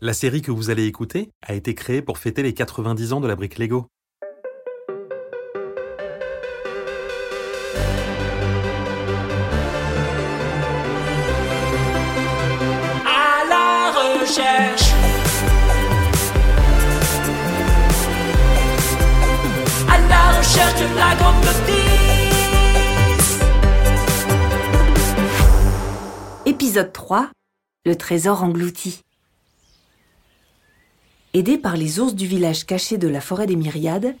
La série que vous allez écouter a été créée pour fêter les 90 ans de la brique Lego. à la recherche. À la recherche de la grande notice. Épisode 3 Le trésor englouti. Aidés par les ours du village caché de la forêt des Myriades,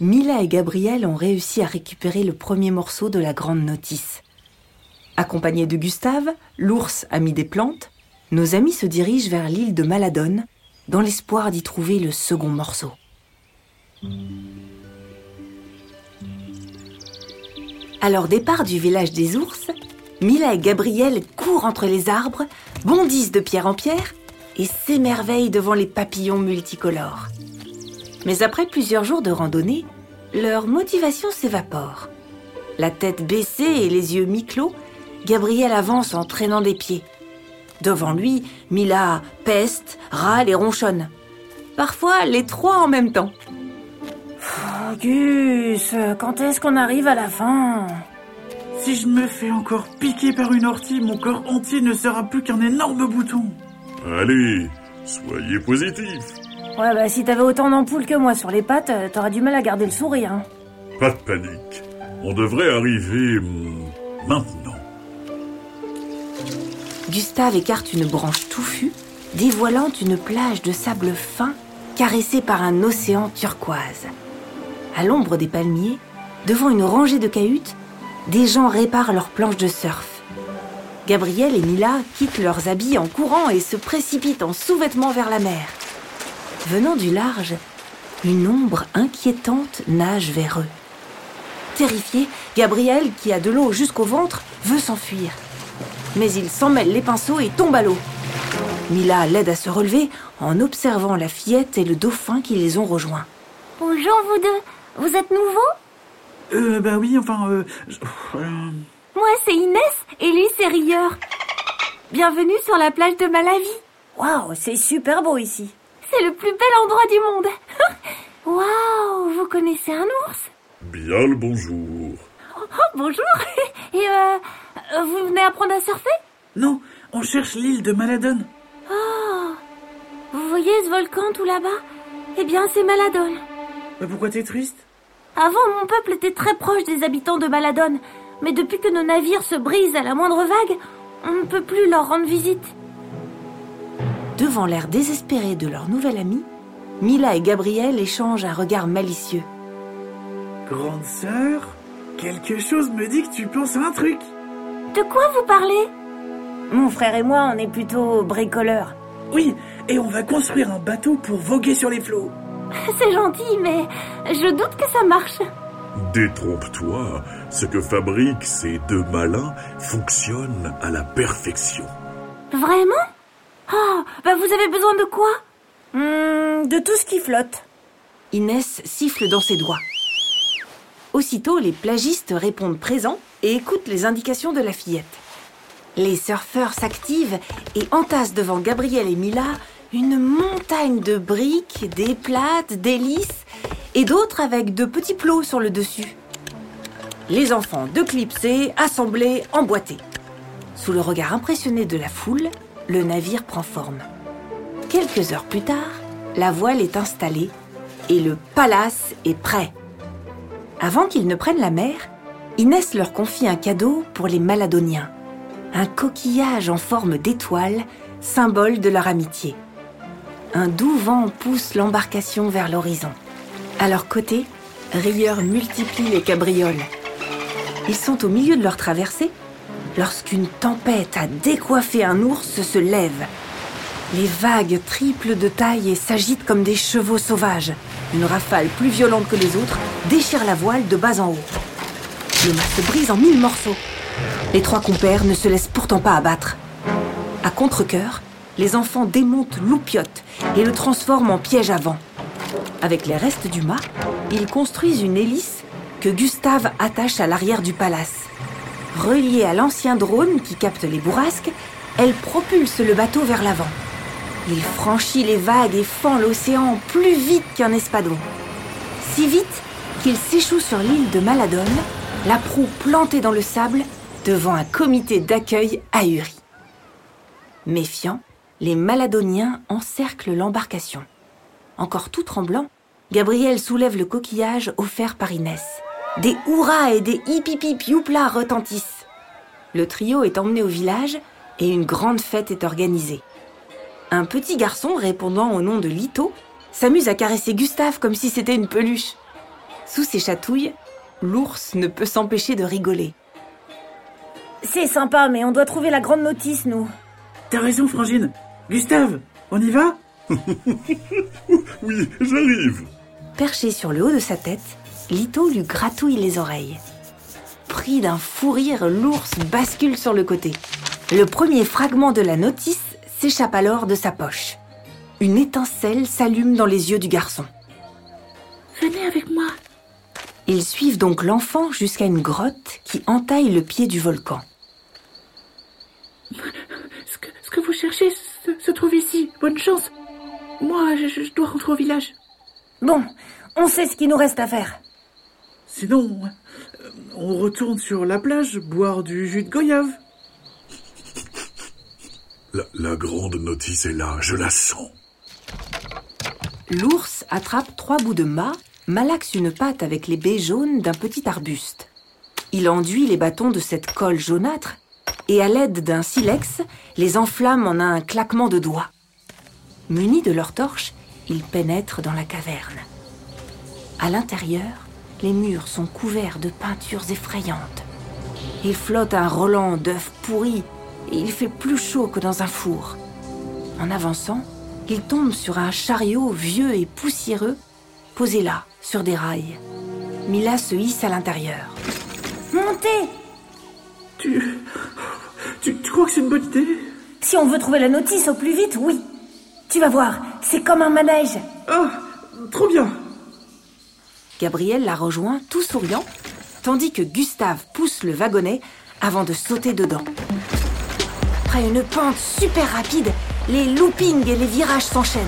Mila et Gabriel ont réussi à récupérer le premier morceau de la grande notice. Accompagnés de Gustave, l'ours ami des plantes, nos amis se dirigent vers l'île de Maladone dans l'espoir d'y trouver le second morceau. À leur départ du village des ours, Mila et Gabriel courent entre les arbres, bondissent de pierre en pierre et s'émerveillent devant les papillons multicolores. Mais après plusieurs jours de randonnée, leur motivation s'évapore. La tête baissée et les yeux mi-clos, Gabriel avance en traînant des pieds. Devant lui, Mila peste, râle et ronchonne. Parfois, les trois en même temps. Oh, Gus, quand est-ce qu'on arrive à la fin? Si je me fais encore piquer par une ortie, mon corps entier ne sera plus qu'un énorme bouton. Allez, soyez positif. Ouais, bah si t'avais autant d'ampoules que moi sur les pattes, euh, t'auras du mal à garder le sourire. hein. Pas de panique. On devrait arriver hum, maintenant. Gustave écarte une branche touffue, dévoilant une plage de sable fin caressée par un océan turquoise. À l'ombre des palmiers, devant une rangée de cahutes, des gens réparent leurs planches de surf. Gabriel et Mila quittent leurs habits en courant et se précipitent en sous-vêtements vers la mer. Venant du large, une ombre inquiétante nage vers eux. Terrifié, Gabriel, qui a de l'eau jusqu'au ventre, veut s'enfuir. Mais il s'en mêle les pinceaux et tombe à l'eau. Mila l'aide à se relever en observant la fillette et le dauphin qui les ont rejoints. Bonjour vous deux, vous êtes nouveaux? Euh, bah oui, enfin, euh... Moi c'est Inès et lui c'est Rieur. Bienvenue sur la plage de Malawi. Waouh, c'est super beau ici. C'est le plus bel endroit du monde. Waouh, vous connaissez un ours? Bien le bonjour. Oh bonjour. Et euh, vous venez apprendre à surfer? Non, on cherche l'île de Maladone. Vous voyez ce volcan tout là-bas? Eh bien c'est Maladone. Bah pourquoi t'es triste? Avant mon peuple était très proche des habitants de Maladone, mais depuis que nos navires se brisent à la moindre vague, on ne peut plus leur rendre visite. Devant l'air désespéré de leur nouvel ami, Mila et Gabriel échangent un regard malicieux. Grande sœur, quelque chose me dit que tu penses à un truc. De quoi vous parlez? Mon frère et moi, on est plutôt bricoleurs. Oui, et on va construire un bateau pour voguer sur les flots. C'est gentil, mais je doute que ça marche. Détrompe-toi, ce que fabriquent ces deux malins fonctionne à la perfection. Vraiment? Oh, bah vous avez besoin de quoi? Hmm, de tout ce qui flotte. Inès siffle dans ses doigts. Aussitôt, les plagistes répondent présents et écoutent les indications de la fillette. Les surfeurs s'activent et entassent devant Gabriel et Mila une montagne de briques, des plates, des lisses et d'autres avec de petits plots sur le dessus. Les enfants de clipsés, assemblés, emboîtés. Sous le regard impressionné de la foule, le navire prend forme. Quelques heures plus tard, la voile est installée et le palace est prêt. Avant qu'ils ne prennent la mer, Inès leur confie un cadeau pour les Maladoniens. Un coquillage en forme d'étoile, symbole de leur amitié. Un doux vent pousse l'embarcation vers l'horizon. À leur côté, Rieur multiplie les cabrioles. Ils sont au milieu de leur traversée lorsqu'une tempête à décoiffer un ours se lève. Les vagues triplent de taille et s'agitent comme des chevaux sauvages. Une rafale plus violente que les autres déchire la voile de bas en haut. Le mât se brise en mille morceaux. Les trois compères ne se laissent pourtant pas abattre. À contre-cœur, les enfants démontent l'oupiote et le transforment en piège à vent. Avec les restes du mât, ils construisent une hélice que Gustave attache à l'arrière du palace. Reliée à l'ancien drone qui capte les bourrasques, elle propulse le bateau vers l'avant. Il franchit les vagues et fend l'océan plus vite qu'un espadon. Si vite qu'il s'échoue sur l'île de Maladone, la proue plantée dans le sable devant un comité d'accueil ahuri. Méfiant, les Maladoniens encerclent l'embarcation. Encore tout tremblant, Gabriel soulève le coquillage offert par Inès. Des hurrahs et des hip youpla retentissent. Le trio est emmené au village et une grande fête est organisée. Un petit garçon répondant au nom de Lito s'amuse à caresser Gustave comme si c'était une peluche. Sous ses chatouilles, l'ours ne peut s'empêcher de rigoler. C'est sympa, mais on doit trouver la grande notice, nous. T'as raison, Frangine. Gustave, on y va? Oui, j'arrive. Perché sur le haut de sa tête, Lito lui gratouille les oreilles. Pris d'un fou rire, l'ours bascule sur le côté. Le premier fragment de la notice s'échappe alors de sa poche. Une étincelle s'allume dans les yeux du garçon. Venez avec moi. Ils suivent donc l'enfant jusqu'à une grotte qui entaille le pied du volcan. Ce que, ce que vous cherchez se, se trouve ici. Bonne chance. Moi, je, je dois rentrer au village. Bon, on sait ce qu'il nous reste à faire. Sinon, euh, on retourne sur la plage boire du jus de goyave. La, la grande notice est là, je la sens. L'ours attrape trois bouts de mât, malaxe une patte avec les baies jaunes d'un petit arbuste. Il enduit les bâtons de cette colle jaunâtre et à l'aide d'un silex, les enflamme en un claquement de doigts. Munis de leurs torches, ils pénètrent dans la caverne. À l'intérieur, les murs sont couverts de peintures effrayantes. Il flotte un Roland d'œufs pourris et il fait plus chaud que dans un four. En avançant, il tombe sur un chariot vieux et poussiéreux, posé là, sur des rails. Mila se hisse à l'intérieur. Montez Tu, tu, tu crois que c'est une bonne idée? Si on veut trouver la notice au plus vite, oui. Tu vas voir, c'est comme un manège. Ah, trop bien. Gabriel la rejoint tout souriant, tandis que Gustave pousse le wagonnet avant de sauter dedans. Après une pente super rapide, les loopings et les virages s'enchaînent.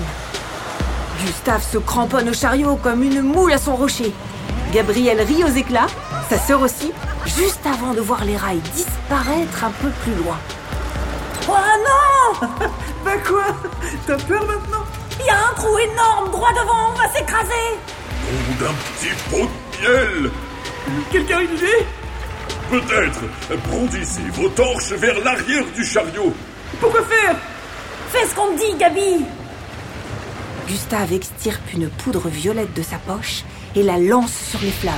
Gustave se cramponne au chariot comme une moule à son rocher. Gabriel rit aux éclats, sa sœur aussi, juste avant de voir les rails disparaître un peu plus loin. Oh non Bah quoi T'as peur maintenant? Il y a un trou énorme droit devant, on va s'écraser! Nom d'un petit pot de miel! Quelqu'un a une idée? Peut-être. Brandissez vos torches vers l'arrière du chariot. Pourquoi faire? Fais ce qu'on te dit, Gabi! Gustave extirpe une poudre violette de sa poche et la lance sur les flammes.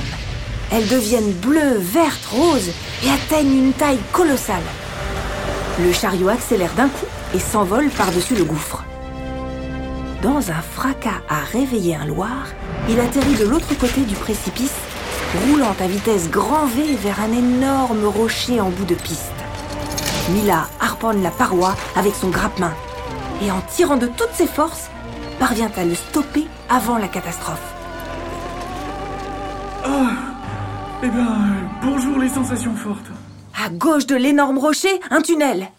Elles deviennent bleues, vertes, roses et atteignent une taille colossale. Le chariot accélère d'un coup et s'envole par-dessus le gouffre. Dans un fracas à réveiller un loir, il atterrit de l'autre côté du précipice, roulant à vitesse grand V vers un énorme rocher en bout de piste. Mila harponne la paroi avec son grappe-main et en tirant de toutes ses forces, parvient à le stopper avant la catastrophe. Eh ben, euh, bonjour les sensations fortes. À gauche de l'énorme rocher, un tunnel.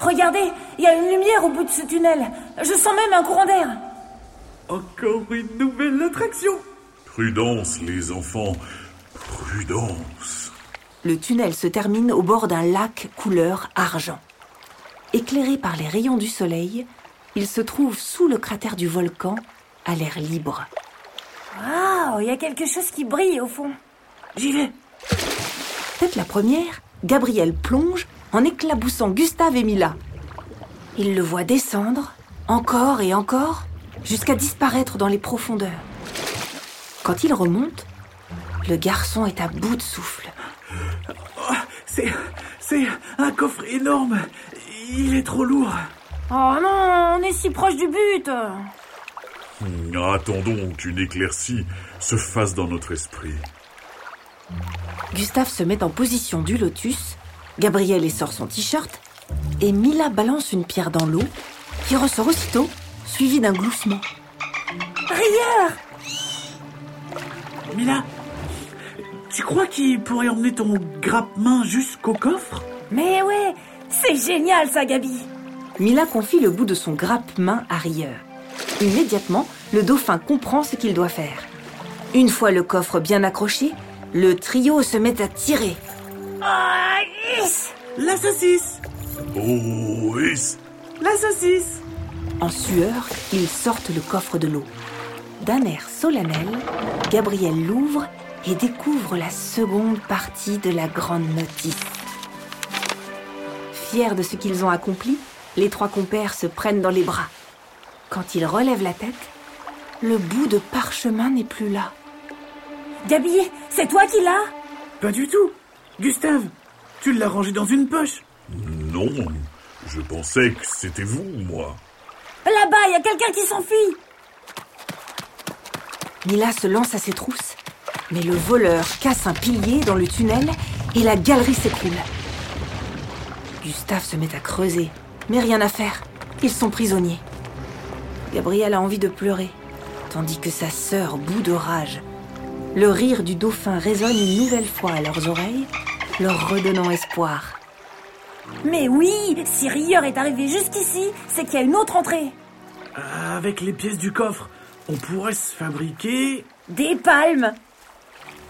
Regardez, il y a une lumière au bout de ce tunnel. Je sens même un courant d'air. Encore une nouvelle attraction Prudence, les enfants, prudence. Le tunnel se termine au bord d'un lac couleur argent. Éclairé par les rayons du soleil, il se trouve sous le cratère du volcan, à l'air libre. Waouh, il y a quelque chose qui brille au fond. J'y vais Tête la première, Gabriel plonge en éclaboussant Gustave et Mila. Il le voit descendre, encore et encore, jusqu'à disparaître dans les profondeurs. Quand il remonte, le garçon est à bout de souffle. C'est... c'est un coffre énorme. Il est trop lourd. Oh non, on est si proche du but. Attendons qu'une éclaircie se fasse dans notre esprit. Gustave se met en position du lotus, Gabriel essore son t-shirt, et Mila balance une pierre dans l'eau, qui ressort aussitôt, suivie d'un gloussement. Rieur Mila, tu crois qu'il pourrait emmener ton grappe-main jusqu'au coffre? Mais ouais, c'est génial ça, Gabi. Mila confie le bout de son grappe-main à Rieur. Immédiatement, le dauphin comprend ce qu'il doit faire. Une fois le coffre bien accroché, le trio se met à tirer. La saucisse Oh, is La saucisse En sueur, ils sortent le coffre de l'eau. D'un air solennel, Gabriel l'ouvre et découvre la seconde partie de la grande notice. Fiers de ce qu'ils ont accompli, les trois compères se prennent dans les bras. Quand ils relèvent la tête, le bout de parchemin n'est plus là. Gabi, c'est toi qui l'as? Pas du tout Gustave, tu l'as rangé dans une poche Non, je pensais que c'était vous, moi. Là-bas, il y a quelqu'un qui s'enfuit Mila se lance à ses trousses, mais le voleur casse un pilier dans le tunnel et la galerie s'écroule. Gustave se met à creuser, mais rien à faire. Ils sont prisonniers. Gabriel a envie de pleurer, tandis que sa sœur bout de rage. Le rire du dauphin résonne une nouvelle fois à leurs oreilles, leur redonnant espoir. Mais oui, si Rieur est arrivé jusqu'ici, c'est qu'il y a une autre entrée. Avec les pièces du coffre, on pourrait se fabriquer... Des palmes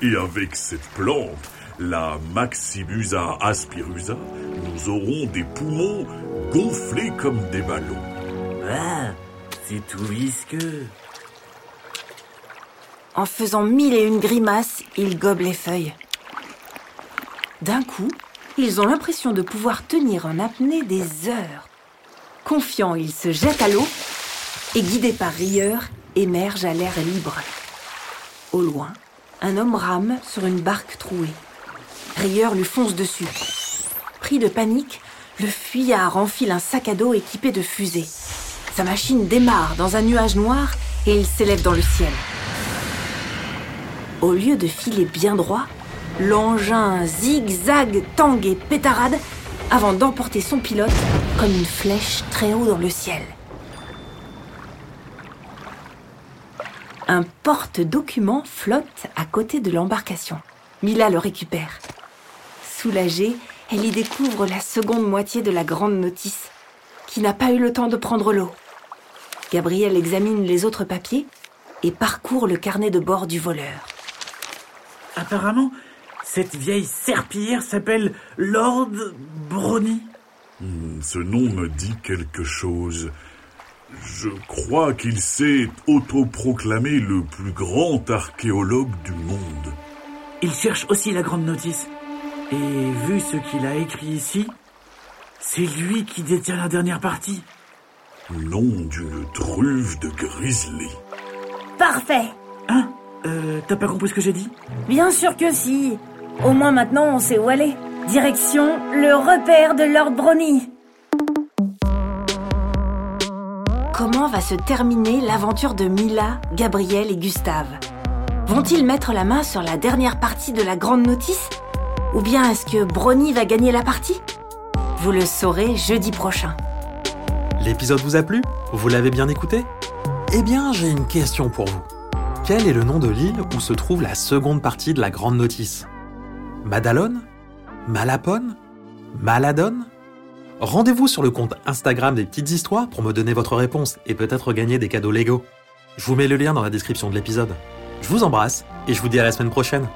Et avec cette plante, la Maximusa aspirusa, nous aurons des poumons gonflés comme des ballons. Ah, c'est tout visqueux. En faisant mille et une grimaces, ils gobent les feuilles. D'un coup, ils ont l'impression de pouvoir tenir en apnée des heures. Confiants, ils se jettent à l'eau et, guidés par Rieur, émergent à l'air libre. Au loin, un homme rame sur une barque trouée. Rieur lui fonce dessus. Pris de panique, le fuyard enfile un sac à dos équipé de fusées. Sa machine démarre dans un nuage noir et il s'élève dans le ciel. Au lieu de filer bien droit, l'engin zigzag, tangue et pétarade avant d'emporter son pilote comme une flèche très haut dans le ciel. Un porte-document flotte à côté de l'embarcation. Mila le récupère. Soulagée, elle y découvre la seconde moitié de la grande notice, qui n'a pas eu le temps de prendre l'eau. Gabriel examine les autres papiers et parcourt le carnet de bord du voleur. Apparemment, cette vieille serpillière s'appelle Lord Brony. Hmm, Ce nom me dit quelque chose. Je crois qu'il s'est autoproclamé le plus grand archéologue du monde. Il cherche aussi la grande notice. Et vu ce qu'il a écrit ici, c'est lui qui détient la dernière partie. Nom d'une truffe de grizzly. Parfait Hein? Euh, t'as pas compris ce que j'ai dit? Bien sûr que si Au moins maintenant, on sait où aller. Direction le repère de Lord Brony. Comment va se terminer l'aventure de Mila, Gabriel et Gustave? Vont-ils mettre la main sur la dernière partie de la grande notice? Ou bien est-ce que Brony va gagner la partie? Vous le saurez jeudi prochain. L'épisode vous a plu? Vous l'avez bien écouté? Eh bien, j'ai une question pour vous. Quel est le nom de l'île où se trouve la seconde partie de la grande notice? Madalone Malapone Maladone? Rendez-vous sur le compte Instagram des petites histoires pour me donner votre réponse et peut-être gagner des cadeaux Lego. Je vous mets le lien dans la description de l'épisode. Je vous embrasse et je vous dis à la semaine prochaine.